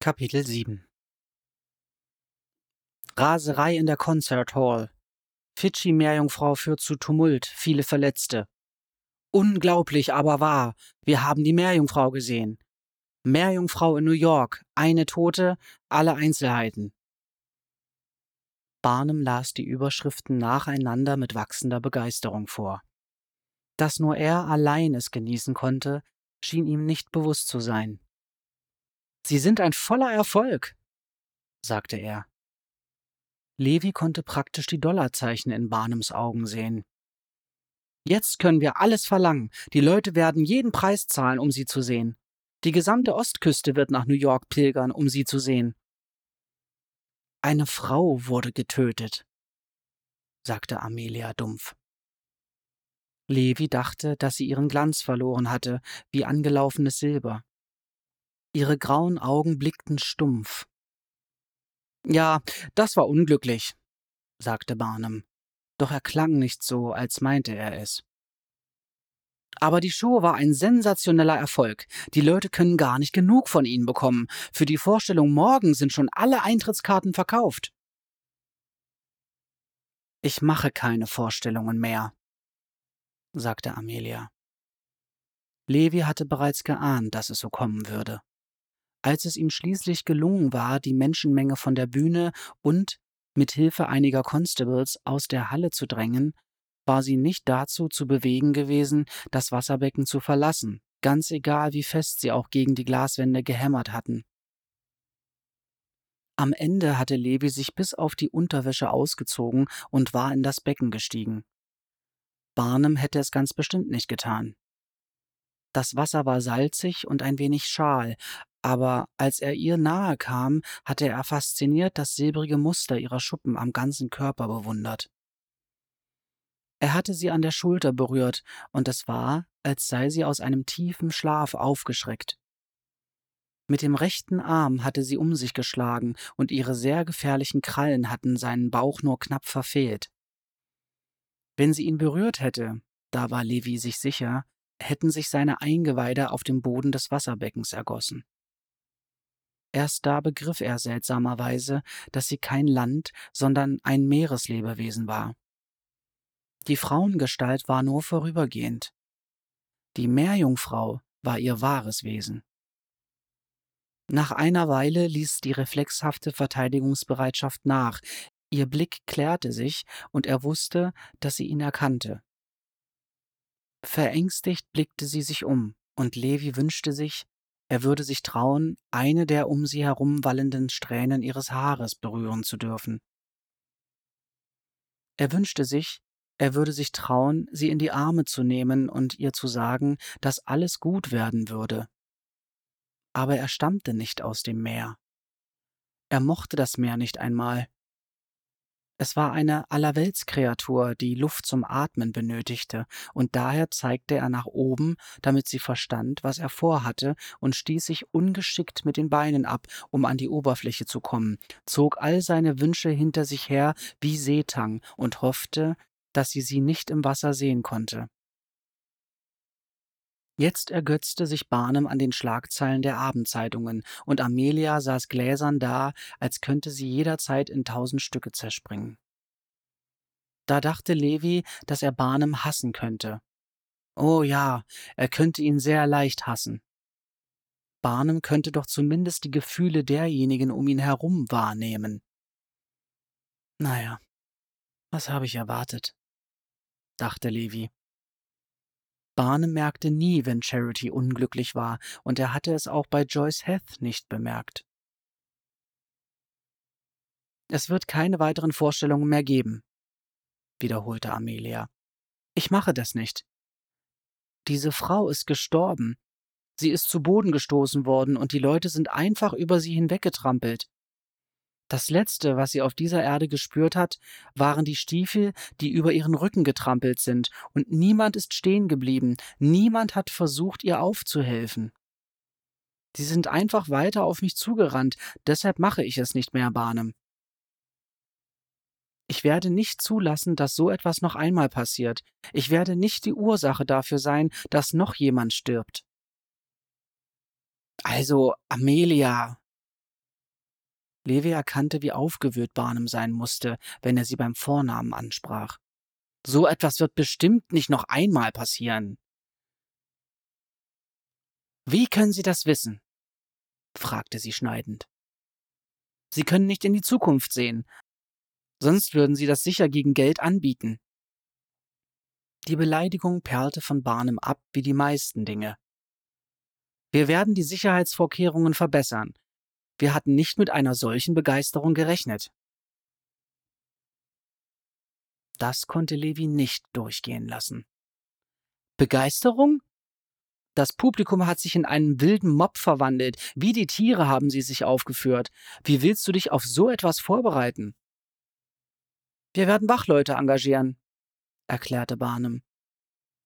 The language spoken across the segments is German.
Kapitel 7 Raserei in der Concert Hall. Fidschi-Meerjungfrau führt zu Tumult, viele Verletzte. Unglaublich, aber wahr. Wir haben die Meerjungfrau gesehen. Meerjungfrau in New York. Eine Tote, alle Einzelheiten. Barnum las die Überschriften nacheinander mit wachsender Begeisterung vor. Dass nur er allein es genießen konnte, schien ihm nicht bewusst zu sein. Sie sind ein voller Erfolg, sagte er. Levi konnte praktisch die Dollarzeichen in Barnums Augen sehen. Jetzt können wir alles verlangen. Die Leute werden jeden Preis zahlen, um sie zu sehen. Die gesamte Ostküste wird nach New York pilgern, um sie zu sehen. Eine Frau wurde getötet, sagte Amelia dumpf. Levi dachte, dass sie ihren Glanz verloren hatte, wie angelaufenes Silber. Ihre grauen Augen blickten stumpf. Ja, das war unglücklich, sagte Barnum, doch er klang nicht so, als meinte er es. Aber die Show war ein sensationeller Erfolg. Die Leute können gar nicht genug von ihnen bekommen. Für die Vorstellung morgen sind schon alle Eintrittskarten verkauft. Ich mache keine Vorstellungen mehr, sagte Amelia. Levi hatte bereits geahnt, dass es so kommen würde. Als es ihm schließlich gelungen war, die Menschenmenge von der Bühne und mit Hilfe einiger Constables aus der Halle zu drängen, war sie nicht dazu zu bewegen gewesen, das Wasserbecken zu verlassen, ganz egal wie fest sie auch gegen die Glaswände gehämmert hatten. Am Ende hatte Levi sich bis auf die Unterwäsche ausgezogen und war in das Becken gestiegen. Barnum hätte es ganz bestimmt nicht getan. Das Wasser war salzig und ein wenig schal, aber als er ihr nahe kam, hatte er fasziniert das silbrige Muster ihrer Schuppen am ganzen Körper bewundert. Er hatte sie an der Schulter berührt, und es war, als sei sie aus einem tiefen Schlaf aufgeschreckt. Mit dem rechten Arm hatte sie um sich geschlagen, und ihre sehr gefährlichen Krallen hatten seinen Bauch nur knapp verfehlt. Wenn sie ihn berührt hätte, da war Levi sich sicher, hätten sich seine Eingeweide auf dem Boden des Wasserbeckens ergossen. Erst da begriff er seltsamerweise, dass sie kein Land, sondern ein Meereslebewesen war. Die Frauengestalt war nur vorübergehend. Die Meerjungfrau war ihr wahres Wesen. Nach einer Weile ließ die reflexhafte Verteidigungsbereitschaft nach, ihr Blick klärte sich, und er wusste, dass sie ihn erkannte. Verängstigt blickte sie sich um, und Levi wünschte sich, er würde sich trauen, eine der um sie herum wallenden Strähnen ihres Haares berühren zu dürfen. Er wünschte sich, er würde sich trauen, sie in die Arme zu nehmen und ihr zu sagen, dass alles gut werden würde. Aber er stammte nicht aus dem Meer. Er mochte das Meer nicht einmal. Es war eine Allerweltskreatur, die Luft zum Atmen benötigte, und daher zeigte er nach oben, damit sie verstand, was er vorhatte, und stieß sich ungeschickt mit den Beinen ab, um an die Oberfläche zu kommen, zog all seine Wünsche hinter sich her wie Seetang und hoffte, dass sie sie nicht im Wasser sehen konnte. Jetzt ergötzte sich Barnum an den Schlagzeilen der Abendzeitungen, und Amelia saß gläsern da, als könnte sie jederzeit in tausend Stücke zerspringen. Da dachte Levi, dass er Barnum hassen könnte. Oh ja, er könnte ihn sehr leicht hassen. Barnum könnte doch zumindest die Gefühle derjenigen um ihn herum wahrnehmen. Naja, was habe ich erwartet? dachte Levi. Barnum merkte nie, wenn Charity unglücklich war, und er hatte es auch bei Joyce Heth nicht bemerkt. Es wird keine weiteren Vorstellungen mehr geben, wiederholte Amelia. Ich mache das nicht. Diese Frau ist gestorben. Sie ist zu Boden gestoßen worden und die Leute sind einfach über sie hinweggetrampelt. Das Letzte, was sie auf dieser Erde gespürt hat, waren die Stiefel, die über ihren Rücken getrampelt sind, und niemand ist stehen geblieben, niemand hat versucht, ihr aufzuhelfen. Sie sind einfach weiter auf mich zugerannt, deshalb mache ich es nicht mehr, Barnum. Ich werde nicht zulassen, dass so etwas noch einmal passiert. Ich werde nicht die Ursache dafür sein, dass noch jemand stirbt. Also, Amelia, Levi erkannte, wie aufgewühlt Barnum sein musste, wenn er sie beim Vornamen ansprach. So etwas wird bestimmt nicht noch einmal passieren. Wie können Sie das wissen? fragte sie schneidend. Sie können nicht in die Zukunft sehen, sonst würden Sie das sicher gegen Geld anbieten. Die Beleidigung perlte von Barnum ab wie die meisten Dinge. Wir werden die Sicherheitsvorkehrungen verbessern. Wir hatten nicht mit einer solchen Begeisterung gerechnet. Das konnte Levi nicht durchgehen lassen. Begeisterung? Das Publikum hat sich in einen wilden Mob verwandelt. Wie die Tiere haben sie sich aufgeführt. Wie willst du dich auf so etwas vorbereiten? Wir werden Wachleute engagieren, erklärte Barnum.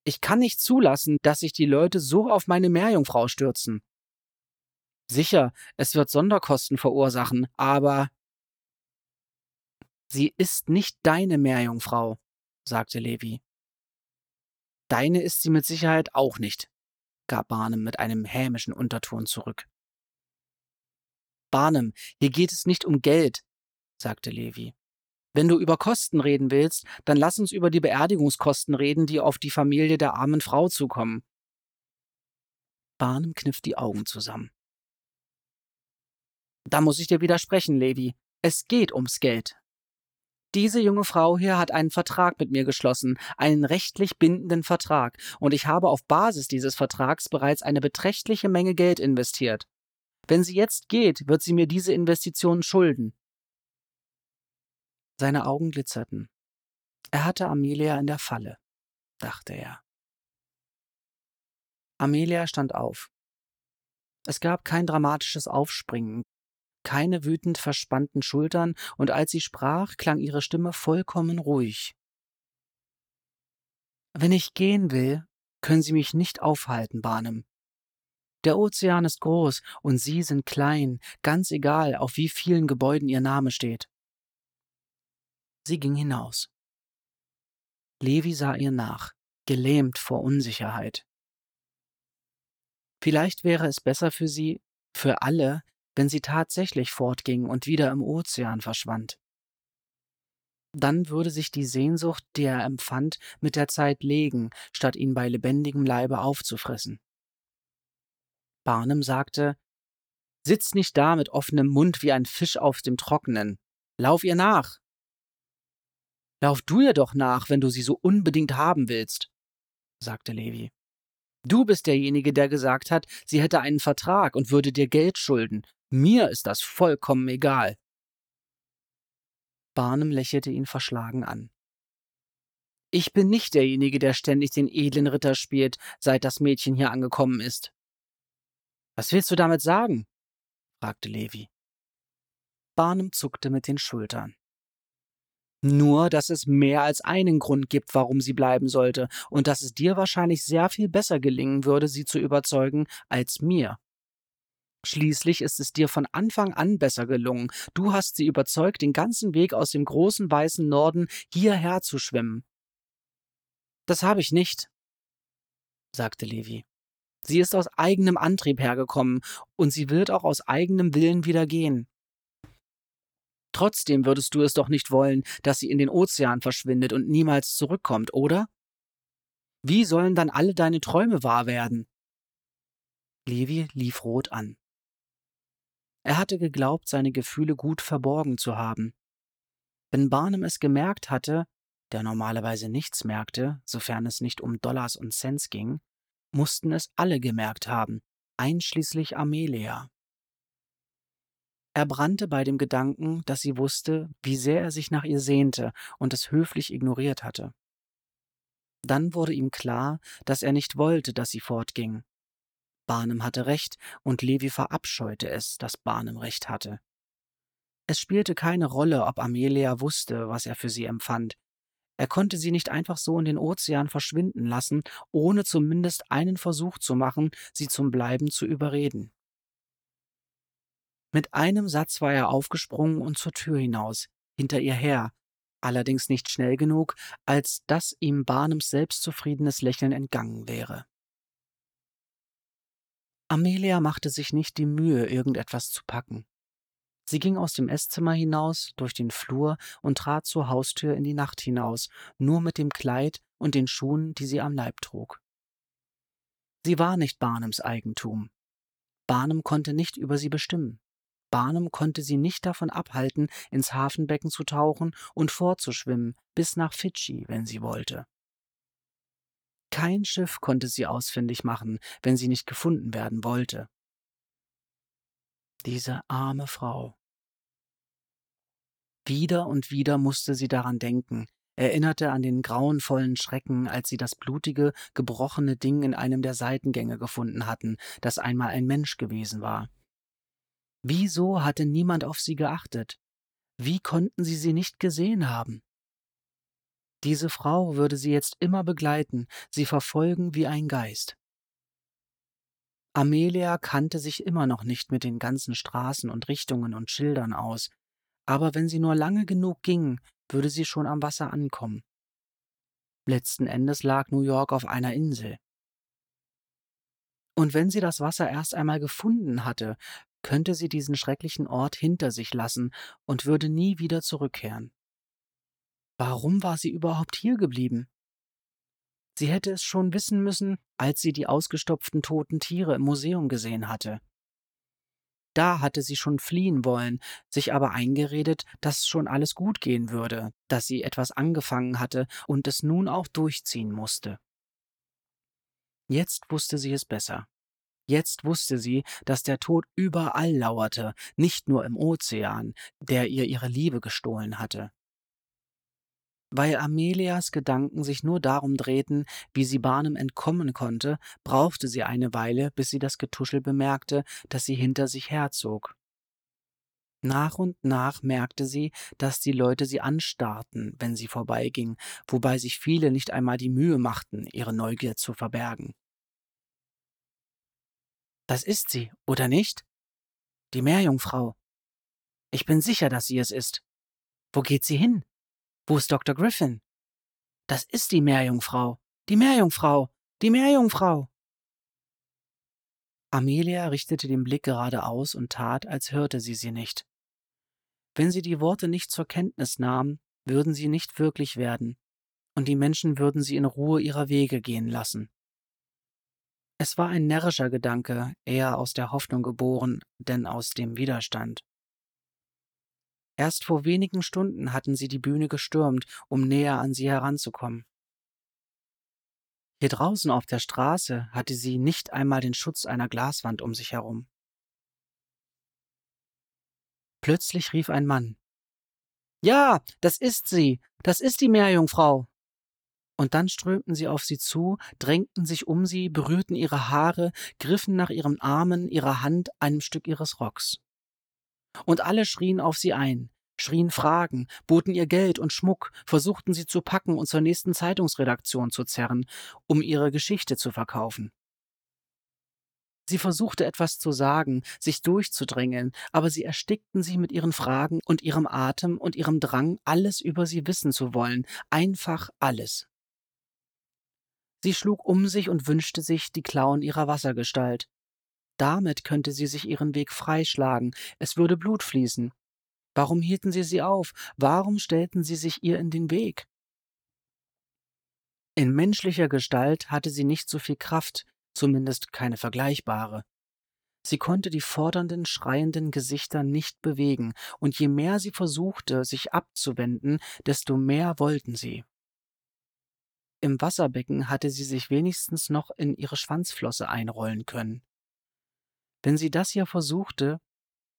Ich kann nicht zulassen, dass sich die Leute so auf meine Meerjungfrau stürzen. Sicher, es wird Sonderkosten verursachen, aber Sie ist nicht deine Meerjungfrau, sagte Levi. Deine ist sie mit Sicherheit auch nicht, gab Barnum mit einem hämischen Unterton zurück. Barnum, hier geht es nicht um Geld, sagte Levi. Wenn du über Kosten reden willst, dann lass uns über die Beerdigungskosten reden, die auf die Familie der armen Frau zukommen. Barnum kniff die Augen zusammen. Da muss ich dir widersprechen, Levi. Es geht ums Geld. Diese junge Frau hier hat einen Vertrag mit mir geschlossen, einen rechtlich bindenden Vertrag, und ich habe auf Basis dieses Vertrags bereits eine beträchtliche Menge Geld investiert. Wenn sie jetzt geht, wird sie mir diese Investitionen schulden. Seine Augen glitzerten. Er hatte Amelia in der Falle, dachte er. Amelia stand auf. Es gab kein dramatisches Aufspringen, keine wütend verspannten Schultern, und als sie sprach, klang ihre Stimme vollkommen ruhig. Wenn ich gehen will, können Sie mich nicht aufhalten, Barnum. Der Ozean ist groß und Sie sind klein, ganz egal, auf wie vielen Gebäuden Ihr Name steht. Sie ging hinaus. Levi sah ihr nach, gelähmt vor Unsicherheit. Vielleicht wäre es besser für sie, für alle, wenn sie tatsächlich fortging und wieder im Ozean verschwand. Dann würde sich die Sehnsucht, die er empfand, mit der Zeit legen, statt ihn bei lebendigem Leibe aufzufressen. Barnum sagte, Sitz nicht da mit offenem Mund wie ein Fisch auf dem Trockenen. Lauf ihr nach. Lauf du ihr doch nach, wenn du sie so unbedingt haben willst, sagte Levi. Du bist derjenige, der gesagt hat, sie hätte einen Vertrag und würde dir Geld schulden. Mir ist das vollkommen egal. Barnum lächelte ihn verschlagen an. Ich bin nicht derjenige, der ständig den edlen Ritter spielt, seit das Mädchen hier angekommen ist. Was willst du damit sagen? fragte Levi. Barnum zuckte mit den Schultern. Nur, dass es mehr als einen Grund gibt, warum sie bleiben sollte, und dass es dir wahrscheinlich sehr viel besser gelingen würde, sie zu überzeugen, als mir. Schließlich ist es dir von Anfang an besser gelungen. Du hast sie überzeugt, den ganzen Weg aus dem großen weißen Norden hierher zu schwimmen. Das habe ich nicht, sagte Levi. Sie ist aus eigenem Antrieb hergekommen, und sie wird auch aus eigenem Willen wieder gehen. Trotzdem würdest du es doch nicht wollen, dass sie in den Ozean verschwindet und niemals zurückkommt, oder? Wie sollen dann alle deine Träume wahr werden? Levi lief rot an. Er hatte geglaubt, seine Gefühle gut verborgen zu haben. Wenn Barnum es gemerkt hatte, der normalerweise nichts merkte, sofern es nicht um Dollars und Cents ging, mussten es alle gemerkt haben, einschließlich Amelia. Er brannte bei dem Gedanken, dass sie wusste, wie sehr er sich nach ihr sehnte und es höflich ignoriert hatte. Dann wurde ihm klar, dass er nicht wollte, dass sie fortging, Barnum hatte recht, und Levi verabscheute es, dass Barnum recht hatte. Es spielte keine Rolle, ob Amelia wusste, was er für sie empfand. Er konnte sie nicht einfach so in den Ozean verschwinden lassen, ohne zumindest einen Versuch zu machen, sie zum Bleiben zu überreden. Mit einem Satz war er aufgesprungen und zur Tür hinaus, hinter ihr her, allerdings nicht schnell genug, als dass ihm Barnums selbstzufriedenes Lächeln entgangen wäre. Amelia machte sich nicht die Mühe, irgendetwas zu packen. Sie ging aus dem Esszimmer hinaus, durch den Flur und trat zur Haustür in die Nacht hinaus, nur mit dem Kleid und den Schuhen, die sie am Leib trug. Sie war nicht Barnums Eigentum. Barnum konnte nicht über sie bestimmen. Barnum konnte sie nicht davon abhalten, ins Hafenbecken zu tauchen und fortzuschwimmen bis nach Fidschi, wenn sie wollte. Kein Schiff konnte sie ausfindig machen, wenn sie nicht gefunden werden wollte. Diese arme Frau. Wieder und wieder musste sie daran denken, erinnerte an den grauenvollen Schrecken, als sie das blutige, gebrochene Ding in einem der Seitengänge gefunden hatten, das einmal ein Mensch gewesen war. Wieso hatte niemand auf sie geachtet? Wie konnten sie sie nicht gesehen haben? Diese Frau würde sie jetzt immer begleiten, sie verfolgen wie ein Geist. Amelia kannte sich immer noch nicht mit den ganzen Straßen und Richtungen und Schildern aus, aber wenn sie nur lange genug ging, würde sie schon am Wasser ankommen. Letzten Endes lag New York auf einer Insel. Und wenn sie das Wasser erst einmal gefunden hatte, könnte sie diesen schrecklichen Ort hinter sich lassen und würde nie wieder zurückkehren. Warum war sie überhaupt hier geblieben? Sie hätte es schon wissen müssen, als sie die ausgestopften toten Tiere im Museum gesehen hatte. Da hatte sie schon fliehen wollen, sich aber eingeredet, dass schon alles gut gehen würde, dass sie etwas angefangen hatte und es nun auch durchziehen musste. Jetzt wusste sie es besser. Jetzt wusste sie, dass der Tod überall lauerte, nicht nur im Ozean, der ihr ihre Liebe gestohlen hatte. Weil Amelias Gedanken sich nur darum drehten, wie sie Barnum entkommen konnte, brauchte sie eine Weile, bis sie das Getuschel bemerkte, das sie hinter sich herzog. Nach und nach merkte sie, dass die Leute sie anstarrten, wenn sie vorbeiging, wobei sich viele nicht einmal die Mühe machten, ihre Neugier zu verbergen. Das ist sie, oder nicht? Die Meerjungfrau. Ich bin sicher, dass sie es ist. Wo geht sie hin? Wo ist Dr. Griffin? Das ist die Meerjungfrau. Die Meerjungfrau. Die Meerjungfrau. Amelia richtete den Blick geradeaus und tat, als hörte sie sie nicht. Wenn sie die Worte nicht zur Kenntnis nahm, würden sie nicht wirklich werden, und die Menschen würden sie in Ruhe ihrer Wege gehen lassen. Es war ein närrischer Gedanke, eher aus der Hoffnung geboren, denn aus dem Widerstand. Erst vor wenigen Stunden hatten sie die Bühne gestürmt, um näher an sie heranzukommen. Hier draußen auf der Straße hatte sie nicht einmal den Schutz einer Glaswand um sich herum. Plötzlich rief ein Mann. Ja, das ist sie, das ist die Meerjungfrau. Und dann strömten sie auf sie zu, drängten sich um sie, berührten ihre Haare, griffen nach ihren Armen, ihrer Hand, einem Stück ihres Rocks. Und alle schrien auf sie ein, schrien Fragen, boten ihr Geld und Schmuck, versuchten sie zu packen und zur nächsten Zeitungsredaktion zu zerren, um ihre Geschichte zu verkaufen. Sie versuchte etwas zu sagen, sich durchzudrängeln, aber sie erstickten sie mit ihren Fragen und ihrem Atem und ihrem Drang, alles über sie wissen zu wollen, einfach alles. Sie schlug um sich und wünschte sich die Klauen ihrer Wassergestalt. Damit könnte sie sich ihren Weg freischlagen, es würde Blut fließen. Warum hielten sie sie auf? Warum stellten sie sich ihr in den Weg? In menschlicher Gestalt hatte sie nicht so viel Kraft, zumindest keine vergleichbare. Sie konnte die fordernden, schreienden Gesichter nicht bewegen, und je mehr sie versuchte, sich abzuwenden, desto mehr wollten sie. Im Wasserbecken hatte sie sich wenigstens noch in ihre Schwanzflosse einrollen können. Wenn sie das hier versuchte,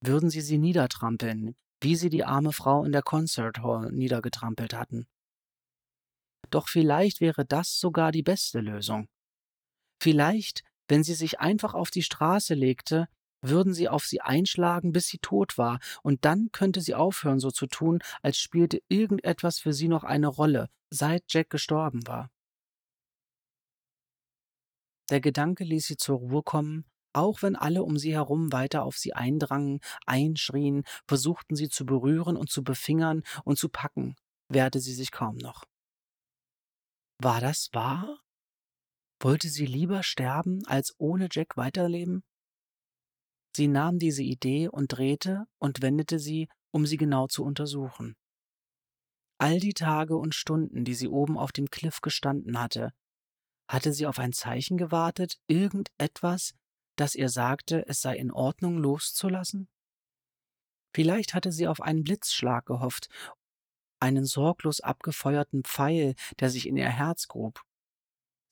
würden sie sie niedertrampeln, wie sie die arme Frau in der Concert Hall niedergetrampelt hatten. Doch vielleicht wäre das sogar die beste Lösung. Vielleicht, wenn sie sich einfach auf die Straße legte, würden sie auf sie einschlagen, bis sie tot war, und dann könnte sie aufhören, so zu tun, als spielte irgendetwas für sie noch eine Rolle, seit Jack gestorben war. Der Gedanke ließ sie zur Ruhe kommen, auch wenn alle um sie herum weiter auf sie eindrangen, einschrien, versuchten sie zu berühren und zu befingern und zu packen, wehrte sie sich kaum noch. War das wahr? Wollte sie lieber sterben, als ohne Jack weiterleben? Sie nahm diese Idee und drehte und wendete sie, um sie genau zu untersuchen. All die Tage und Stunden, die sie oben auf dem Kliff gestanden hatte, hatte sie auf ein Zeichen gewartet, irgendetwas, das ihr sagte, es sei in Ordnung loszulassen? Vielleicht hatte sie auf einen Blitzschlag gehofft, einen sorglos abgefeuerten Pfeil, der sich in ihr Herz grub.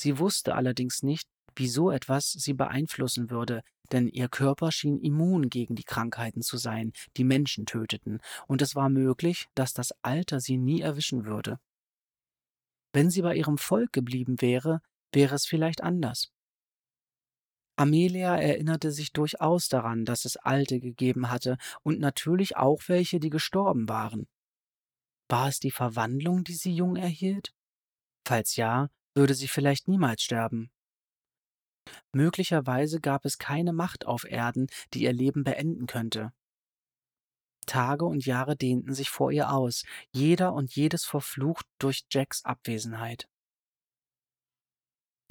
Sie wusste allerdings nicht, wie so etwas sie beeinflussen würde, denn ihr Körper schien immun gegen die Krankheiten zu sein, die Menschen töteten, und es war möglich, dass das Alter sie nie erwischen würde. Wenn sie bei ihrem Volk geblieben wäre, wäre es vielleicht anders. Amelia erinnerte sich durchaus daran, dass es Alte gegeben hatte und natürlich auch welche, die gestorben waren. War es die Verwandlung, die sie jung erhielt? Falls ja, würde sie vielleicht niemals sterben. Möglicherweise gab es keine Macht auf Erden, die ihr Leben beenden könnte. Tage und Jahre dehnten sich vor ihr aus, jeder und jedes verflucht durch Jacks Abwesenheit.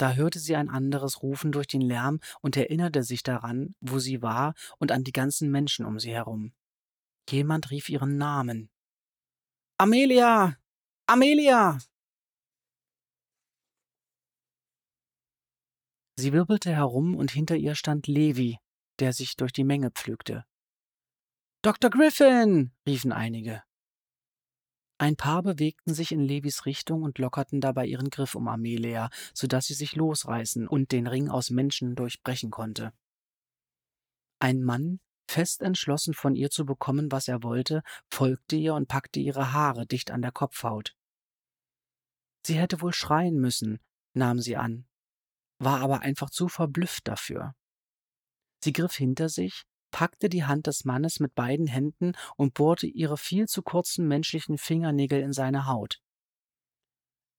Da hörte sie ein anderes Rufen durch den Lärm und erinnerte sich daran, wo sie war und an die ganzen Menschen um sie herum. Jemand rief ihren Namen. Amelia! Amelia! Sie wirbelte herum und hinter ihr stand Levi, der sich durch die Menge pflückte. Dr. Griffin! riefen einige. Ein paar bewegten sich in Levis Richtung und lockerten dabei ihren Griff um Amelia, so dass sie sich losreißen und den Ring aus Menschen durchbrechen konnte. Ein Mann, fest entschlossen von ihr zu bekommen, was er wollte, folgte ihr und packte ihre Haare dicht an der Kopfhaut. Sie hätte wohl schreien müssen, nahm sie an, war aber einfach zu verblüfft dafür. Sie griff hinter sich, packte die Hand des Mannes mit beiden Händen und bohrte ihre viel zu kurzen menschlichen Fingernägel in seine Haut.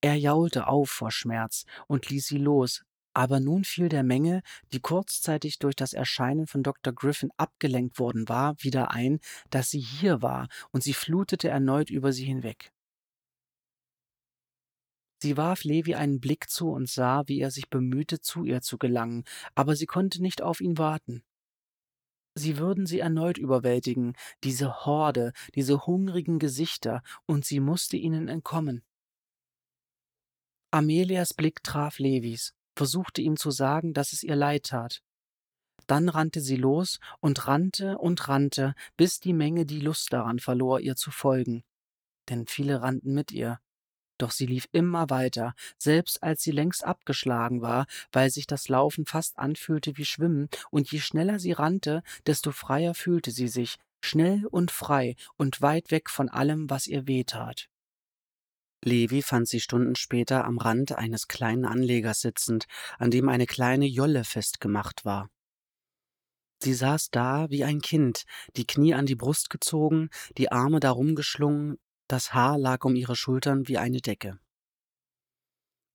Er jaulte auf vor Schmerz und ließ sie los, aber nun fiel der Menge, die kurzzeitig durch das Erscheinen von Dr. Griffin abgelenkt worden war, wieder ein, dass sie hier war, und sie flutete erneut über sie hinweg. Sie warf Levi einen Blick zu und sah, wie er sich bemühte, zu ihr zu gelangen, aber sie konnte nicht auf ihn warten. Sie würden sie erneut überwältigen, diese Horde, diese hungrigen Gesichter, und sie musste ihnen entkommen. Amelias Blick traf Levis, versuchte ihm zu sagen, dass es ihr leid tat. Dann rannte sie los und rannte und rannte, bis die Menge die Lust daran verlor, ihr zu folgen. Denn viele rannten mit ihr. Doch sie lief immer weiter, selbst als sie längst abgeschlagen war, weil sich das Laufen fast anfühlte wie Schwimmen, und je schneller sie rannte, desto freier fühlte sie sich, schnell und frei und weit weg von allem, was ihr wehtat. Levi fand sie Stunden später am Rand eines kleinen Anlegers sitzend, an dem eine kleine Jolle festgemacht war. Sie saß da wie ein Kind, die Knie an die Brust gezogen, die Arme darum geschlungen, das Haar lag um ihre Schultern wie eine Decke.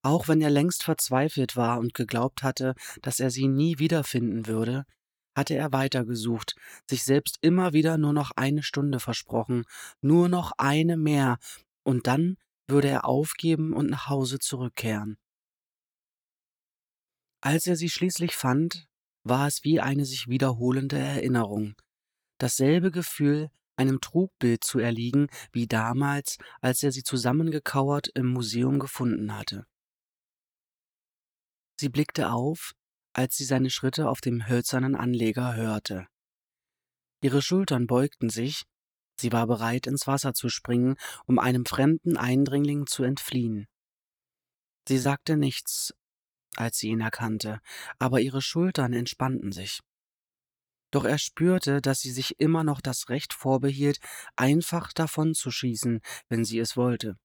Auch wenn er längst verzweifelt war und geglaubt hatte, dass er sie nie wiederfinden würde, hatte er weitergesucht, sich selbst immer wieder nur noch eine Stunde versprochen, nur noch eine mehr, und dann würde er aufgeben und nach Hause zurückkehren. Als er sie schließlich fand, war es wie eine sich wiederholende Erinnerung, dasselbe Gefühl, einem Trugbild zu erliegen, wie damals, als er sie zusammengekauert im Museum gefunden hatte. Sie blickte auf, als sie seine Schritte auf dem hölzernen Anleger hörte. Ihre Schultern beugten sich, sie war bereit, ins Wasser zu springen, um einem fremden Eindringling zu entfliehen. Sie sagte nichts, als sie ihn erkannte, aber ihre Schultern entspannten sich. Doch er spürte, dass sie sich immer noch das Recht vorbehielt, einfach davon zu schießen, wenn sie es wollte.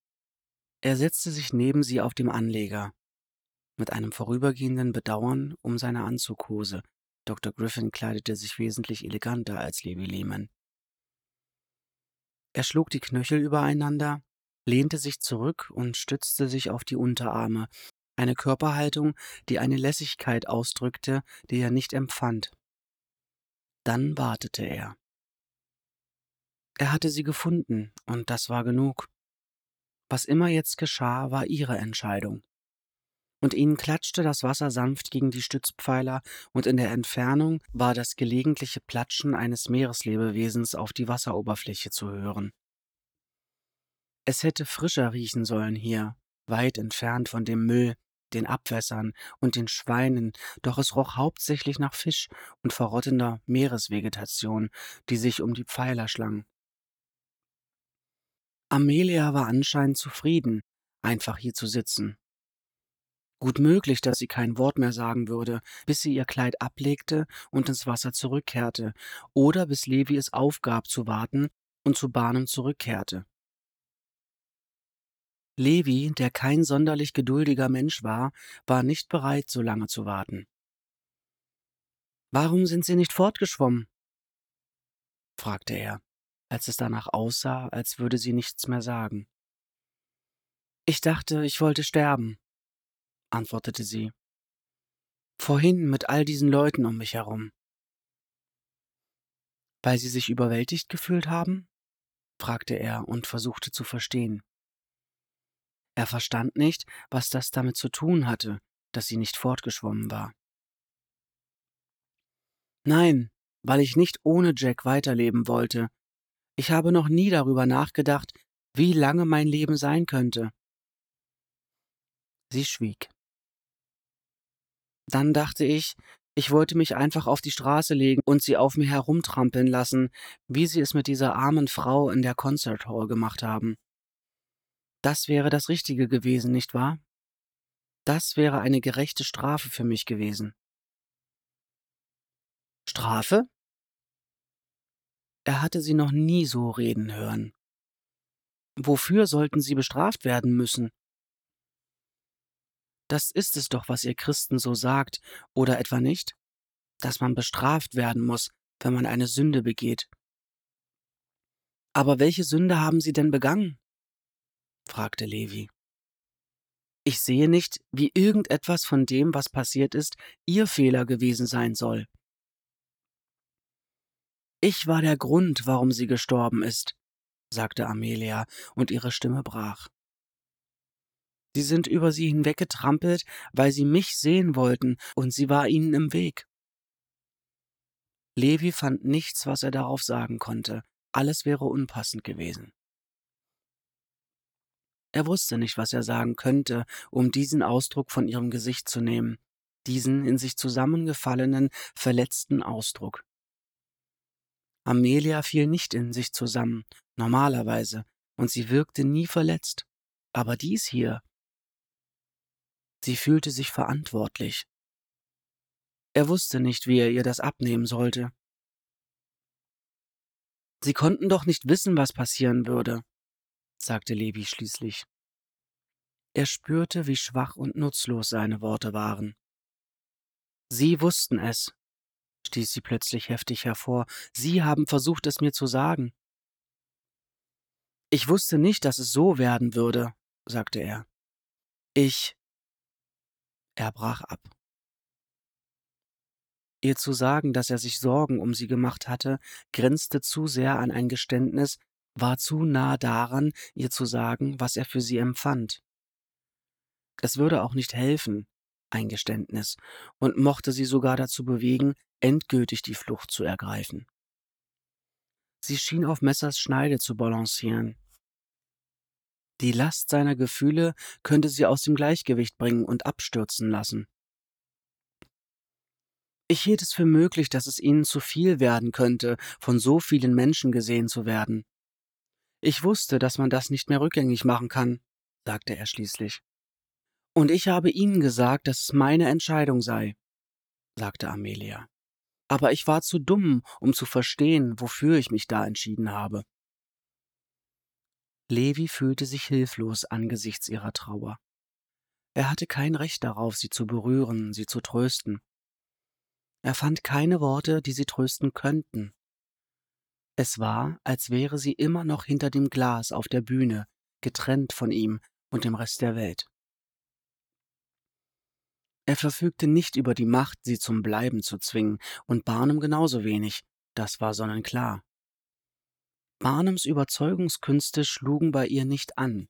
Er setzte sich neben sie auf dem Anleger, mit einem vorübergehenden Bedauern um seine Anzughose. Dr. Griffin kleidete sich wesentlich eleganter als Levi Lehman. Er schlug die Knöchel übereinander, lehnte sich zurück und stützte sich auf die Unterarme, eine Körperhaltung, die eine Lässigkeit ausdrückte, die er nicht empfand. Dann wartete er. Er hatte sie gefunden, und das war genug. Was immer jetzt geschah, war ihre Entscheidung. und ihnen klatschte das Wasser sanft gegen die Stützpfeiler, und in der Entfernung war das gelegentliche Platschen eines Meereslebewesens auf die Wasseroberfläche zu hören. Es hätte frischer riechen sollen hier, weit entfernt von dem Müll, den Abwässern und den Schweinen, doch es roch hauptsächlich nach Fisch und verrottender Meeresvegetation, die sich um die Pfeiler schlang. Amelia war anscheinend zufrieden, einfach hier zu sitzen. Gut möglich, dass sie kein Wort mehr sagen würde, bis sie ihr Kleid ablegte und ins Wasser zurückkehrte, oder bis Levi es aufgab zu warten und zu Barnum zurückkehrte. Levi, der kein sonderlich geduldiger Mensch war, war nicht bereit, so lange zu warten. Warum sind Sie nicht fortgeschwommen? fragte er, als es danach aussah, als würde sie nichts mehr sagen. Ich dachte, ich wollte sterben, antwortete sie. Vorhin mit all diesen Leuten um mich herum. Weil Sie sich überwältigt gefühlt haben? fragte er und versuchte zu verstehen. Er verstand nicht, was das damit zu tun hatte, dass sie nicht fortgeschwommen war. Nein, weil ich nicht ohne Jack weiterleben wollte. Ich habe noch nie darüber nachgedacht, wie lange mein Leben sein könnte. Sie schwieg. Dann dachte ich, ich wollte mich einfach auf die Straße legen und sie auf mir herumtrampeln lassen, wie sie es mit dieser armen Frau in der Concert Hall gemacht haben. Das wäre das Richtige gewesen, nicht wahr? Das wäre eine gerechte Strafe für mich gewesen. Strafe? Er hatte sie noch nie so reden hören. Wofür sollten sie bestraft werden müssen? Das ist es doch, was ihr Christen so sagt, oder etwa nicht? Dass man bestraft werden muss, wenn man eine Sünde begeht. Aber welche Sünde haben sie denn begangen? Fragte Levi. Ich sehe nicht, wie irgendetwas von dem, was passiert ist, Ihr Fehler gewesen sein soll. Ich war der Grund, warum sie gestorben ist, sagte Amelia, und ihre Stimme brach. Sie sind über sie hinweggetrampelt, weil sie mich sehen wollten, und sie war ihnen im Weg. Levi fand nichts, was er darauf sagen konnte, alles wäre unpassend gewesen. Er wusste nicht, was er sagen könnte, um diesen Ausdruck von ihrem Gesicht zu nehmen, diesen in sich zusammengefallenen, verletzten Ausdruck. Amelia fiel nicht in sich zusammen, normalerweise, und sie wirkte nie verletzt. Aber dies hier. Sie fühlte sich verantwortlich. Er wusste nicht, wie er ihr das abnehmen sollte. Sie konnten doch nicht wissen, was passieren würde sagte Levi schließlich. Er spürte, wie schwach und nutzlos seine Worte waren. Sie wussten es, stieß sie plötzlich heftig hervor. Sie haben versucht, es mir zu sagen. Ich wusste nicht, dass es so werden würde, sagte er. Ich. Er brach ab. Ihr zu sagen, dass er sich Sorgen um sie gemacht hatte, grenzte zu sehr an ein Geständnis, war zu nah daran, ihr zu sagen, was er für sie empfand. Es würde auch nicht helfen, ein Geständnis, und mochte sie sogar dazu bewegen, endgültig die Flucht zu ergreifen. Sie schien auf Messers Schneide zu balancieren. Die Last seiner Gefühle könnte sie aus dem Gleichgewicht bringen und abstürzen lassen. Ich hielt es für möglich, dass es ihnen zu viel werden könnte, von so vielen Menschen gesehen zu werden. Ich wusste, dass man das nicht mehr rückgängig machen kann, sagte er schließlich. Und ich habe Ihnen gesagt, dass es meine Entscheidung sei, sagte Amelia. Aber ich war zu dumm, um zu verstehen, wofür ich mich da entschieden habe. Levi fühlte sich hilflos angesichts ihrer Trauer. Er hatte kein Recht darauf, sie zu berühren, sie zu trösten. Er fand keine Worte, die sie trösten könnten. Es war, als wäre sie immer noch hinter dem Glas auf der Bühne, getrennt von ihm und dem Rest der Welt. Er verfügte nicht über die Macht, sie zum Bleiben zu zwingen, und Barnum genauso wenig, das war sonnenklar. Barnums Überzeugungskünste schlugen bei ihr nicht an.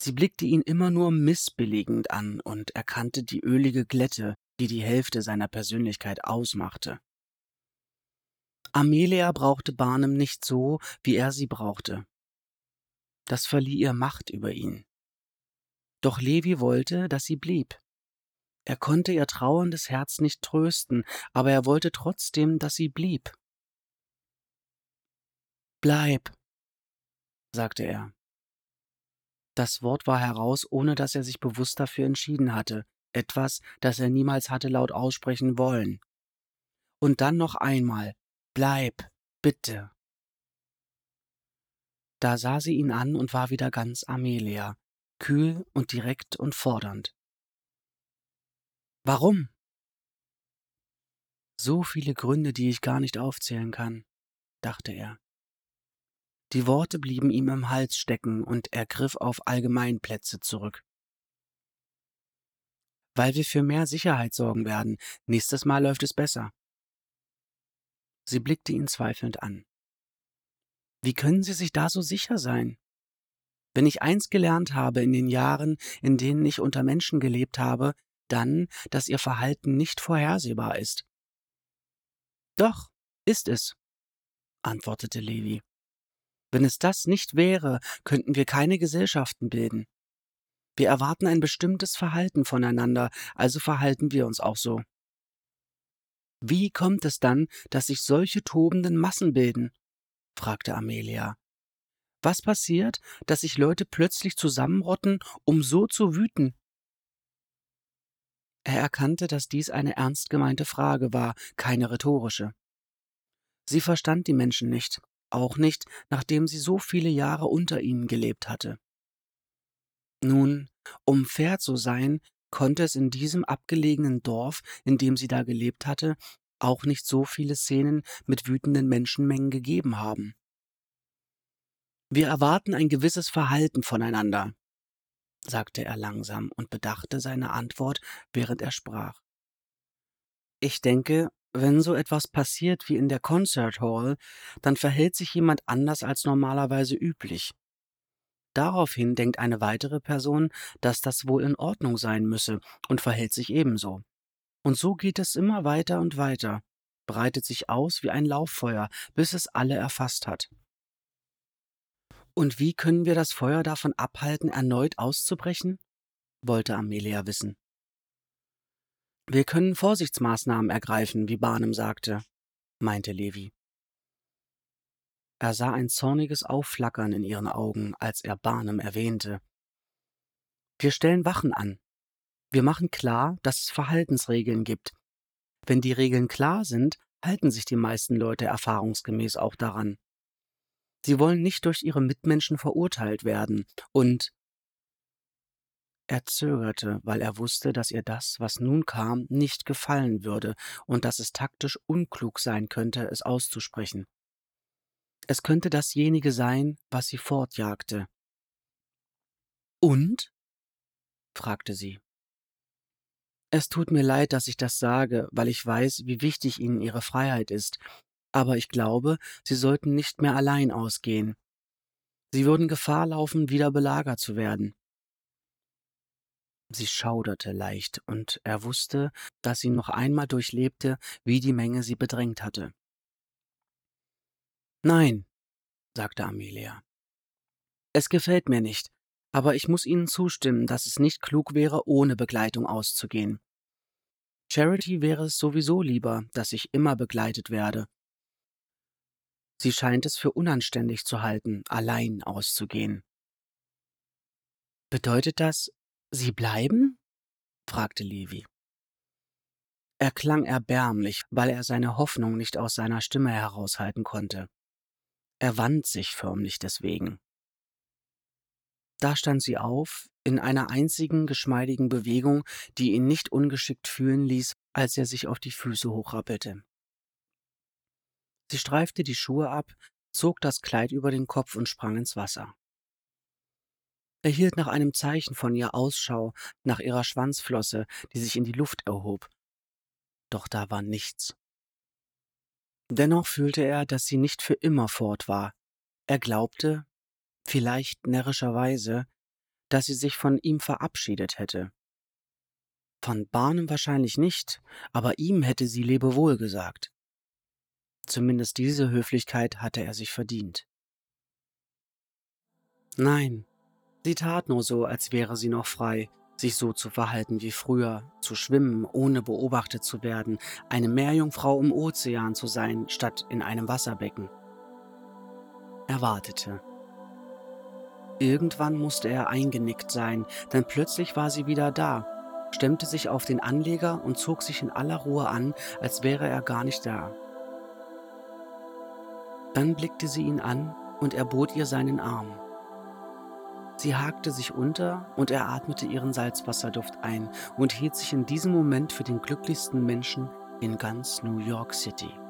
Sie blickte ihn immer nur missbilligend an und erkannte die ölige Glätte, die die Hälfte seiner Persönlichkeit ausmachte. Amelia brauchte Barnum nicht so, wie er sie brauchte. Das verlieh ihr Macht über ihn. Doch Levi wollte, dass sie blieb. Er konnte ihr trauerndes Herz nicht trösten, aber er wollte trotzdem, dass sie blieb. Bleib, sagte er. Das Wort war heraus, ohne dass er sich bewusst dafür entschieden hatte, etwas, das er niemals hatte laut aussprechen wollen. Und dann noch einmal Bleib, bitte. Da sah sie ihn an und war wieder ganz Amelia, kühl und direkt und fordernd. Warum? So viele Gründe, die ich gar nicht aufzählen kann, dachte er. Die Worte blieben ihm im Hals stecken und er griff auf Allgemeinplätze zurück. Weil wir für mehr Sicherheit sorgen werden, nächstes Mal läuft es besser. Sie blickte ihn zweifelnd an. Wie können Sie sich da so sicher sein? Wenn ich eins gelernt habe in den Jahren, in denen ich unter Menschen gelebt habe, dann, dass ihr Verhalten nicht vorhersehbar ist. Doch, ist es, antwortete Levi. Wenn es das nicht wäre, könnten wir keine Gesellschaften bilden. Wir erwarten ein bestimmtes Verhalten voneinander, also verhalten wir uns auch so. Wie kommt es dann, dass sich solche tobenden Massen bilden? fragte Amelia. Was passiert, dass sich Leute plötzlich zusammenrotten, um so zu wüten? Er erkannte, dass dies eine ernst gemeinte Frage war, keine rhetorische. Sie verstand die Menschen nicht, auch nicht, nachdem sie so viele Jahre unter ihnen gelebt hatte. Nun, um fair zu sein, konnte es in diesem abgelegenen Dorf, in dem sie da gelebt hatte, auch nicht so viele Szenen mit wütenden Menschenmengen gegeben haben. Wir erwarten ein gewisses Verhalten voneinander, sagte er langsam und bedachte seine Antwort, während er sprach. Ich denke, wenn so etwas passiert wie in der Concert Hall, dann verhält sich jemand anders als normalerweise üblich. Daraufhin denkt eine weitere Person, dass das wohl in Ordnung sein müsse und verhält sich ebenso. Und so geht es immer weiter und weiter, breitet sich aus wie ein Lauffeuer, bis es alle erfasst hat. Und wie können wir das Feuer davon abhalten, erneut auszubrechen? wollte Amelia wissen. Wir können Vorsichtsmaßnahmen ergreifen, wie Barnum sagte, meinte Levi. Er sah ein zorniges Aufflackern in ihren Augen, als er Barnum erwähnte. Wir stellen Wachen an. Wir machen klar, dass es Verhaltensregeln gibt. Wenn die Regeln klar sind, halten sich die meisten Leute erfahrungsgemäß auch daran. Sie wollen nicht durch ihre Mitmenschen verurteilt werden, und er zögerte, weil er wusste, dass ihr das, was nun kam, nicht gefallen würde und dass es taktisch unklug sein könnte, es auszusprechen. Es könnte dasjenige sein, was sie fortjagte. Und? fragte sie. Es tut mir leid, dass ich das sage, weil ich weiß, wie wichtig Ihnen Ihre Freiheit ist, aber ich glaube, Sie sollten nicht mehr allein ausgehen. Sie würden Gefahr laufen, wieder belagert zu werden. Sie schauderte leicht, und er wusste, dass sie noch einmal durchlebte, wie die Menge sie bedrängt hatte. Nein, sagte Amelia. Es gefällt mir nicht, aber ich muss Ihnen zustimmen, dass es nicht klug wäre, ohne Begleitung auszugehen. Charity wäre es sowieso lieber, dass ich immer begleitet werde. Sie scheint es für unanständig zu halten, allein auszugehen. Bedeutet das, Sie bleiben? fragte Levi. Er klang erbärmlich, weil er seine Hoffnung nicht aus seiner Stimme heraushalten konnte. Er wand sich förmlich deswegen. Da stand sie auf, in einer einzigen geschmeidigen Bewegung, die ihn nicht ungeschickt fühlen ließ, als er sich auf die Füße hochrappelte. Sie streifte die Schuhe ab, zog das Kleid über den Kopf und sprang ins Wasser. Er hielt nach einem Zeichen von ihr Ausschau, nach ihrer Schwanzflosse, die sich in die Luft erhob. Doch da war nichts. Dennoch fühlte er, dass sie nicht für immer fort war. Er glaubte, vielleicht närrischerweise, dass sie sich von ihm verabschiedet hätte. Von Barnum wahrscheinlich nicht, aber ihm hätte sie Lebewohl gesagt. Zumindest diese Höflichkeit hatte er sich verdient. Nein, sie tat nur so, als wäre sie noch frei, sich so zu verhalten wie früher, zu schwimmen, ohne beobachtet zu werden, eine Meerjungfrau im Ozean zu sein, statt in einem Wasserbecken. Er wartete. Irgendwann musste er eingenickt sein, denn plötzlich war sie wieder da, stemmte sich auf den Anleger und zog sich in aller Ruhe an, als wäre er gar nicht da. Dann blickte sie ihn an und er bot ihr seinen Arm. Sie hakte sich unter und er atmete ihren Salzwasserduft ein und hielt sich in diesem Moment für den glücklichsten Menschen in ganz New York City.